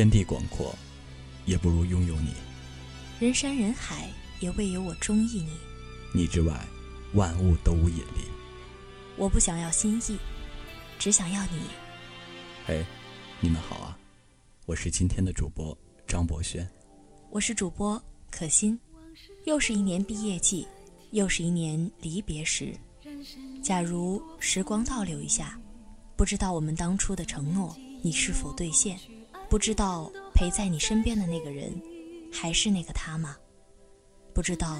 天地广阔，也不如拥有你；人山人海，也未有我中意你。你之外，万物都无引力。我不想要心意，只想要你。嘿，你们好啊！我是今天的主播张博轩，我是主播可心。又是一年毕业季，又是一年离别时。假如时光倒流一下，不知道我们当初的承诺，你是否兑现？不知道陪在你身边的那个人，还是那个他吗？不知道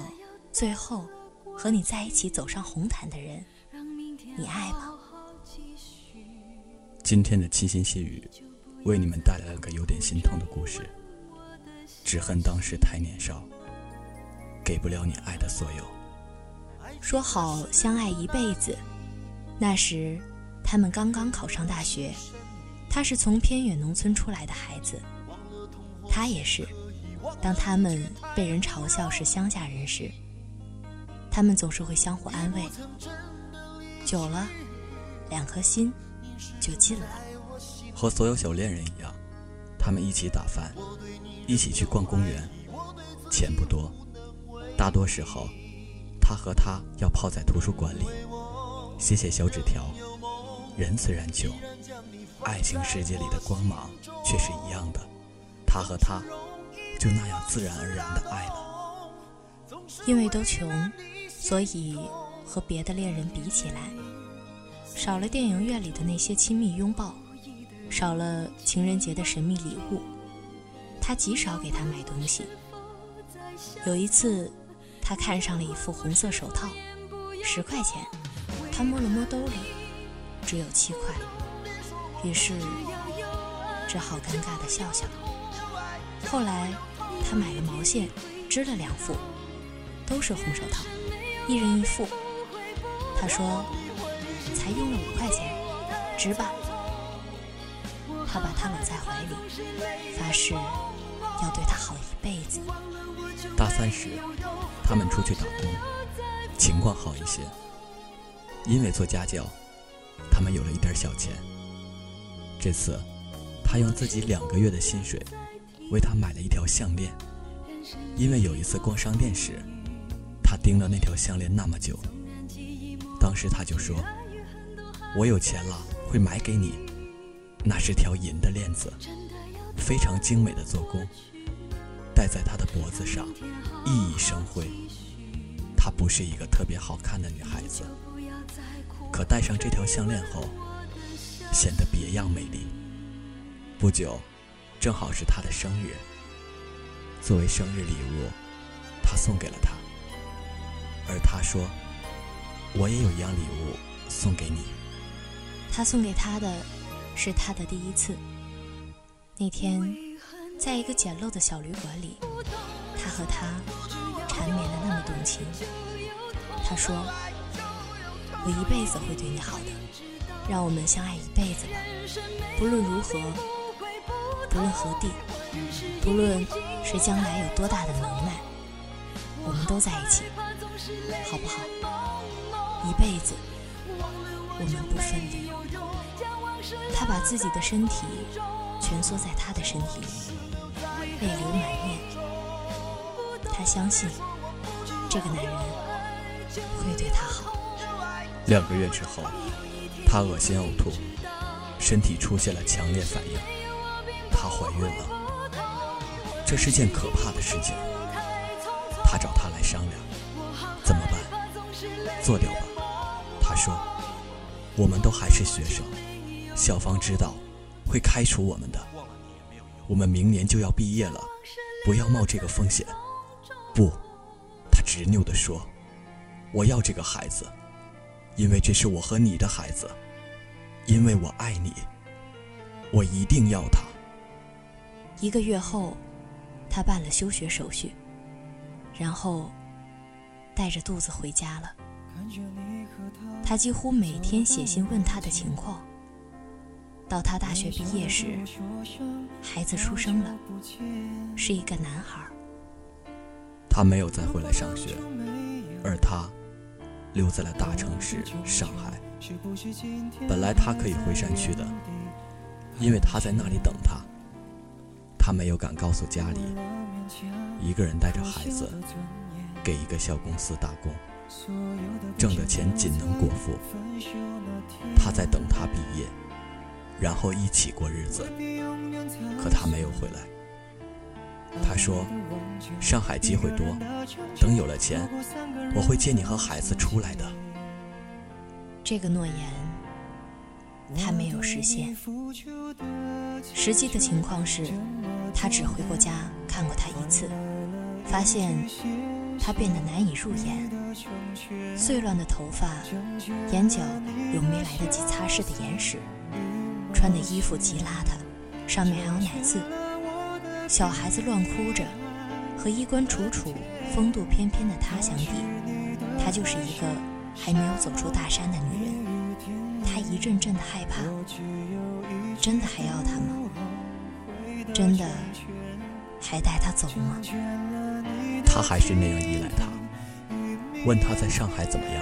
最后和你在一起走上红毯的人，你爱吗？今天的七心细语，为你们带来了个有点心痛的故事。只恨当时太年少，给不了你爱的所有。说好相爱一辈子，那时他们刚刚考上大学。他是从偏远农村出来的孩子，他也是。当他们被人嘲笑是乡下人时，他们总是会相互安慰。久了，两颗心就近了。和所有小恋人一样，他们一起打饭，一起去逛公园。钱不多，大多时候，他和他要泡在图书馆里，写写小纸条。人虽然穷。爱情世界里的光芒却是一样的，他和她就那样自然而然的爱了。因为都穷，所以和别的恋人比起来，少了电影院里的那些亲密拥抱，少了情人节的神秘礼物，他极少给她买东西。有一次，他看上了一副红色手套，十块钱，他摸了摸兜里，只有七块。于是，只好尴尬的笑笑。后来，他买了毛线，织了两副，都是红手套，一人一副。他说：“才用了五块钱，值吧？”他把她搂在怀里，发誓要对她好一辈子。大三时，他们出去打工，情况好一些，因为做家教，他们有了一点小钱。这次，他用自己两个月的薪水，为她买了一条项链。因为有一次逛商店时，他盯了那条项链那么久。当时他就说：“我有钱了，会买给你。”那是条银的链子，非常精美的做工，戴在她的脖子上，熠熠生辉。她不是一个特别好看的女孩子，可戴上这条项链后。显得别样美丽。不久，正好是他的生日。作为生日礼物，他送给了他。而他说：“我也有一样礼物送给你。”他送给他的是他的第一次。那天，在一个简陋的小旅馆里，他和她缠绵的那么动情。他说：“我一辈子会对你好的。”让我们相爱一辈子吧，不论如何，不论何地，不论谁将来有多大的能耐，我们都在一起，好不好？一辈子，我们不分离。他把自己的身体蜷缩在他的身体里，泪流满面。他相信这个男人会对他好。两个月之后。她恶心呕吐，身体出现了强烈反应。她怀孕了，这是件可怕的事情。他找她来商量，怎么办？做掉吧。他说：“我们都还是学生，校方知道会开除我们的。我们明年就要毕业了，不要冒这个风险。”不，他执拗地说：“我要这个孩子。”因为这是我和你的孩子，因为我爱你，我一定要他。一个月后，他办了休学手续，然后带着肚子回家了。他几乎每天写信问他的情况。到他大学毕业时，孩子出生了，是一个男孩。他没有再回来上学，而他留在了大城市上海。本来他可以回山区的，因为他在那里等他。他没有敢告诉家里，一个人带着孩子，给一个小公司打工，挣的钱仅能果腹。他在等他毕业。然后一起过日子，可他没有回来。他说：“上海机会多，等有了钱，我会接你和孩子出来的。”这个诺言，他没有实现。实际的情况是，他只回过家看过他一次，发现他变得难以入眼，碎乱的头发，眼角有没来得及擦拭的眼屎。穿的衣服极邋遢，上面还有奶渍。小孩子乱哭着，和衣冠楚楚、风度翩翩的她相比，她就是一个还没有走出大山的女人。她一阵阵的害怕，真的还要他吗？真的还带他走吗？他还是那样依赖他。问他在上海怎么样，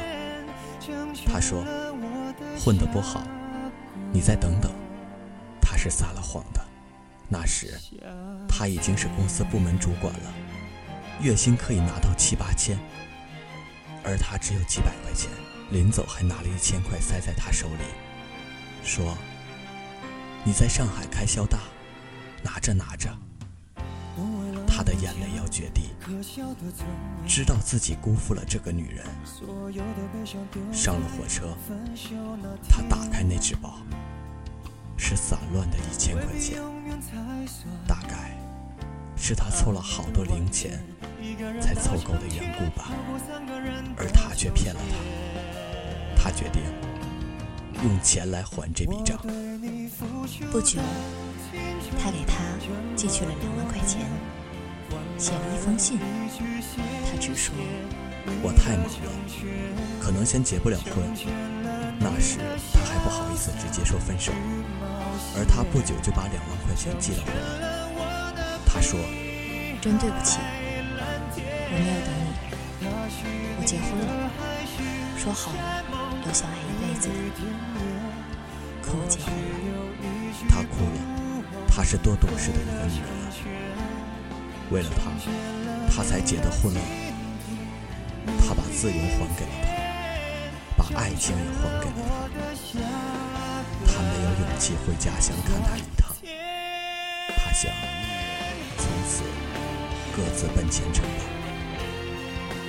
他说混得不好，你再等等。他是撒了谎的。那时他已经是公司部门主管了，月薪可以拿到七八千，而他只有几百块钱。临走还拿了一千块塞在他手里，说：“你在上海开销大，拿着拿着。”他的眼泪要决堤，知道自己辜负了这个女人。上了火车，他打开那只包。是散乱的一千块钱，大概是他凑了好多零钱才凑够的缘故吧，而他却骗了他。他决定用钱来还这笔账。不久，他给他寄去了两万块钱，写了一封信。他只说：“我太忙了，可能先结不了婚。”那时他还不好意思直接说分手。而他不久就把两万块钱寄了回来。他说：“真对不起，我没有等你。我结婚了，说好了要相爱一辈子的。可我结婚了。”他哭了。她是多懂事的一个女人啊！为了他，他才结的婚了。他把自由还给了他，把爱情也还给了他。他没有勇气回家乡看他一趟，他想从此各自奔前程吧。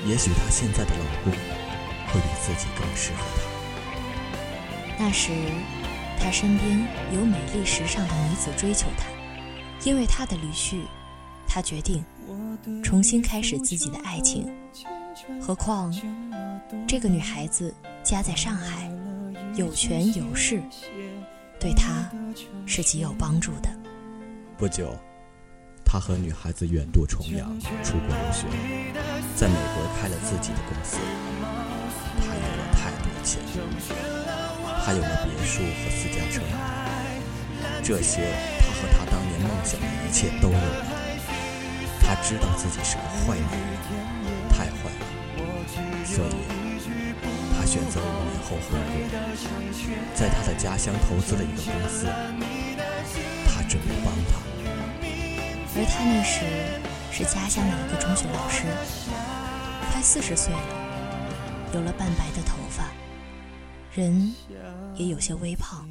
也许他现在的老公会比自己更适合他。那时，他身边有美丽时尚的女子追求他，因为他的离去，他决定重新开始自己的爱情。何况，这个女孩子家在上海，有权有势。对他是极有帮助的。不久，他和女孩子远渡重洋，出国留学，在美国开了自己的公司。他有了太多钱，他有了别墅和私家车，这些他和他当年梦想的一切都有了。他知道自己是个坏男人，太坏了，所以。选择了五年后回国，在他的家乡投资了一个公司，他准备帮他。而他那时是家乡的一个中学老师，快四十岁了，有了半白的头发，人也有些微胖，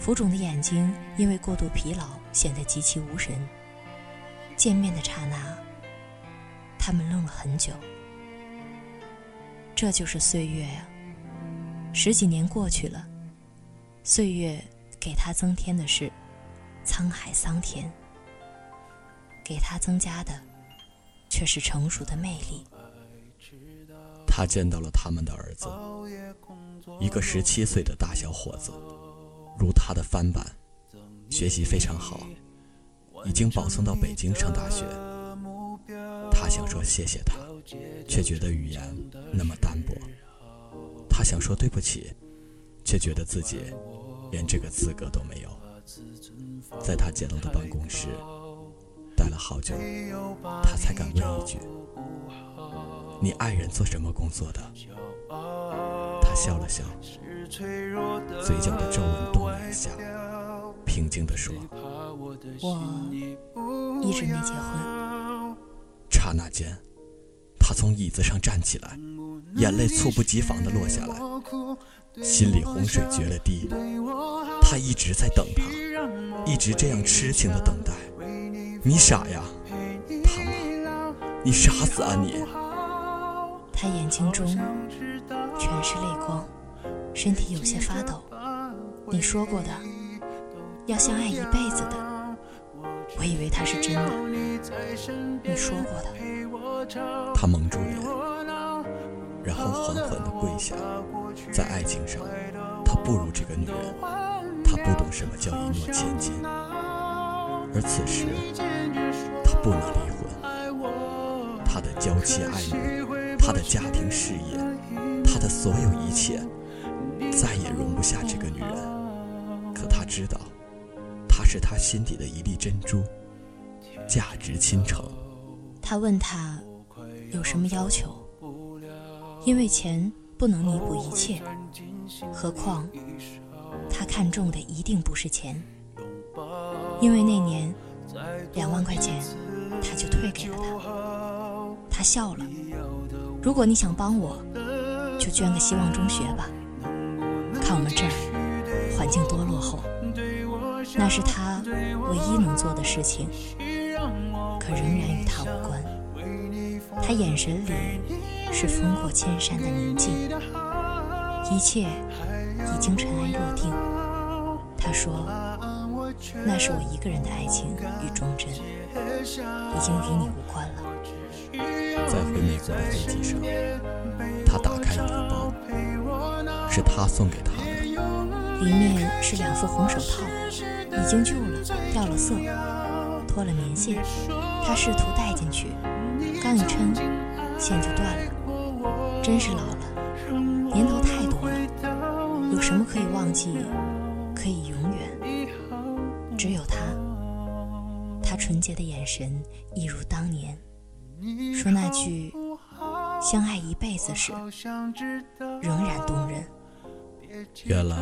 浮肿的眼睛因为过度疲劳显得极其无神。见面的刹那，他们愣了很久。这就是岁月呀！十几年过去了，岁月给他增添的是沧海桑田，给他增加的却是成熟的魅力。他见到了他们的儿子，一个十七岁的大小伙子，如他的翻版，学习非常好，已经保送到北京上大学。他想说谢谢他，却觉得语言那么单薄。他想说对不起，却觉得自己连这个资格都没有。在他简陋的办公室待了好久，他才敢问一句。你爱人做什么工作的？他笑了笑，嘴角的皱纹动了一下，平静地说：“我一直没结婚。”刹那间，他从椅子上站起来，眼泪猝不及防地落下来，心里洪水决了堤。他一直在等他，一直这样痴情地等待。你傻呀，他妈，你傻死啊你！他眼睛中全是泪光，身体有些发抖。你说过的，要相爱一辈子的，我以为他是真的。你说过的。他蒙住脸，然后缓缓地跪下。在爱情上，他不如这个女人，他不懂什么叫一诺千金。而此时，他不能离婚，他的娇妻爱女。他的家庭事业，他的所有一切，再也容不下这个女人。可他知道，是他心底的一粒珍珠，价值倾城。他问他有什么要求，因为钱不能弥补一切，何况他看中的一定不是钱。因为那年两万块钱，他就退给了他。他笑了。如果你想帮我，就捐个希望中学吧。看我们这儿环境多落后，那是他唯一能做的事情，可仍然与他无关。他眼神里是风过千山的宁静，一切已经尘埃落定。他说：“那是我一个人的爱情与忠贞，已经与你无关了。”在回美国的飞机上，他打开一个包，是他送给他的，里面是两副红手套，已经旧了，掉了色，脱了棉线。他试图戴进去，刚一抻，线就断了。真是老了，年头太多了，有什么可以忘记，可以永远？只有他，他纯洁的眼神一如当年。说那句“相爱一辈子”时，仍然动人。原来，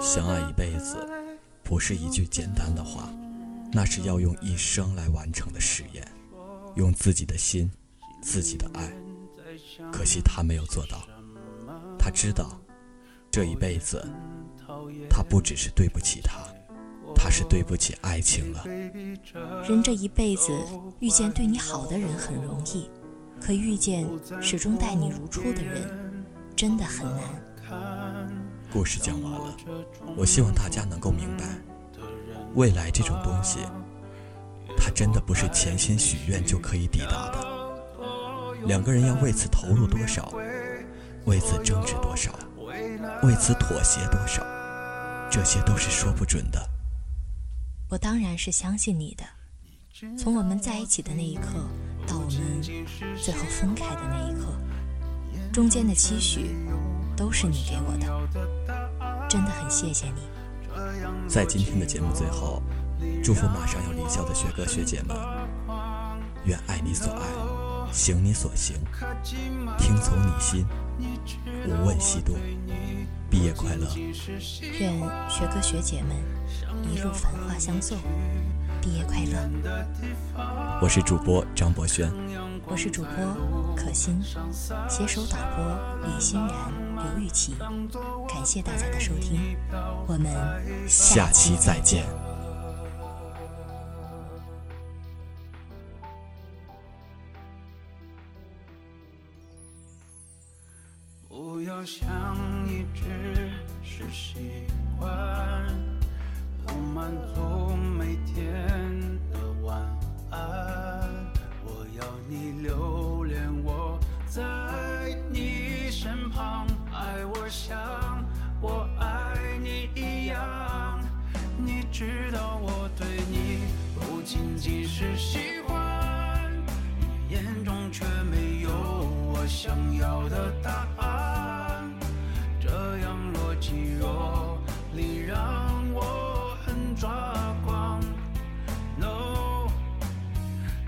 相爱一辈子不是一句简单的话，那是要用一生来完成的誓言，用自己的心、自己的爱。可惜他没有做到。他知道，这一辈子，他不只是对不起他。他是对不起爱情了。人这一辈子遇见对你好的人很容易，可遇见始终待你如初的人，真的很难。故事讲完了，我希望大家能够明白，未来这种东西，它真的不是潜心许愿就可以抵达的。两个人要为此投入多少，为此争执多少，为此妥协多少，这些都是说不准的。我当然是相信你的。从我们在一起的那一刻，到我们最后分开的那一刻，中间的期许都是你给我的，真的很谢谢你。在今天的节目最后，祝福马上要离校的学哥学姐们，愿爱你所爱，行你所行，听从你心，无问西东。毕业快乐！愿学哥学姐们一路繁花相送，毕业快乐！我是主播张博轩，我是主播可心，携手导播李欣然、刘玉琪。感谢大家的收听，我们下期再见。不要想一直是习惯，不满足每天仅仅是喜欢，你眼中却没有我想要的答案。这样若即若离，让我很抓狂。No，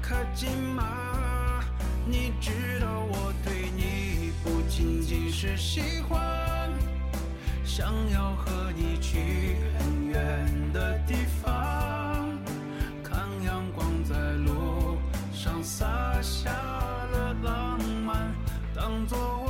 可紧吗？你知道我对你不仅仅是喜欢，想要和你去很远的地方。做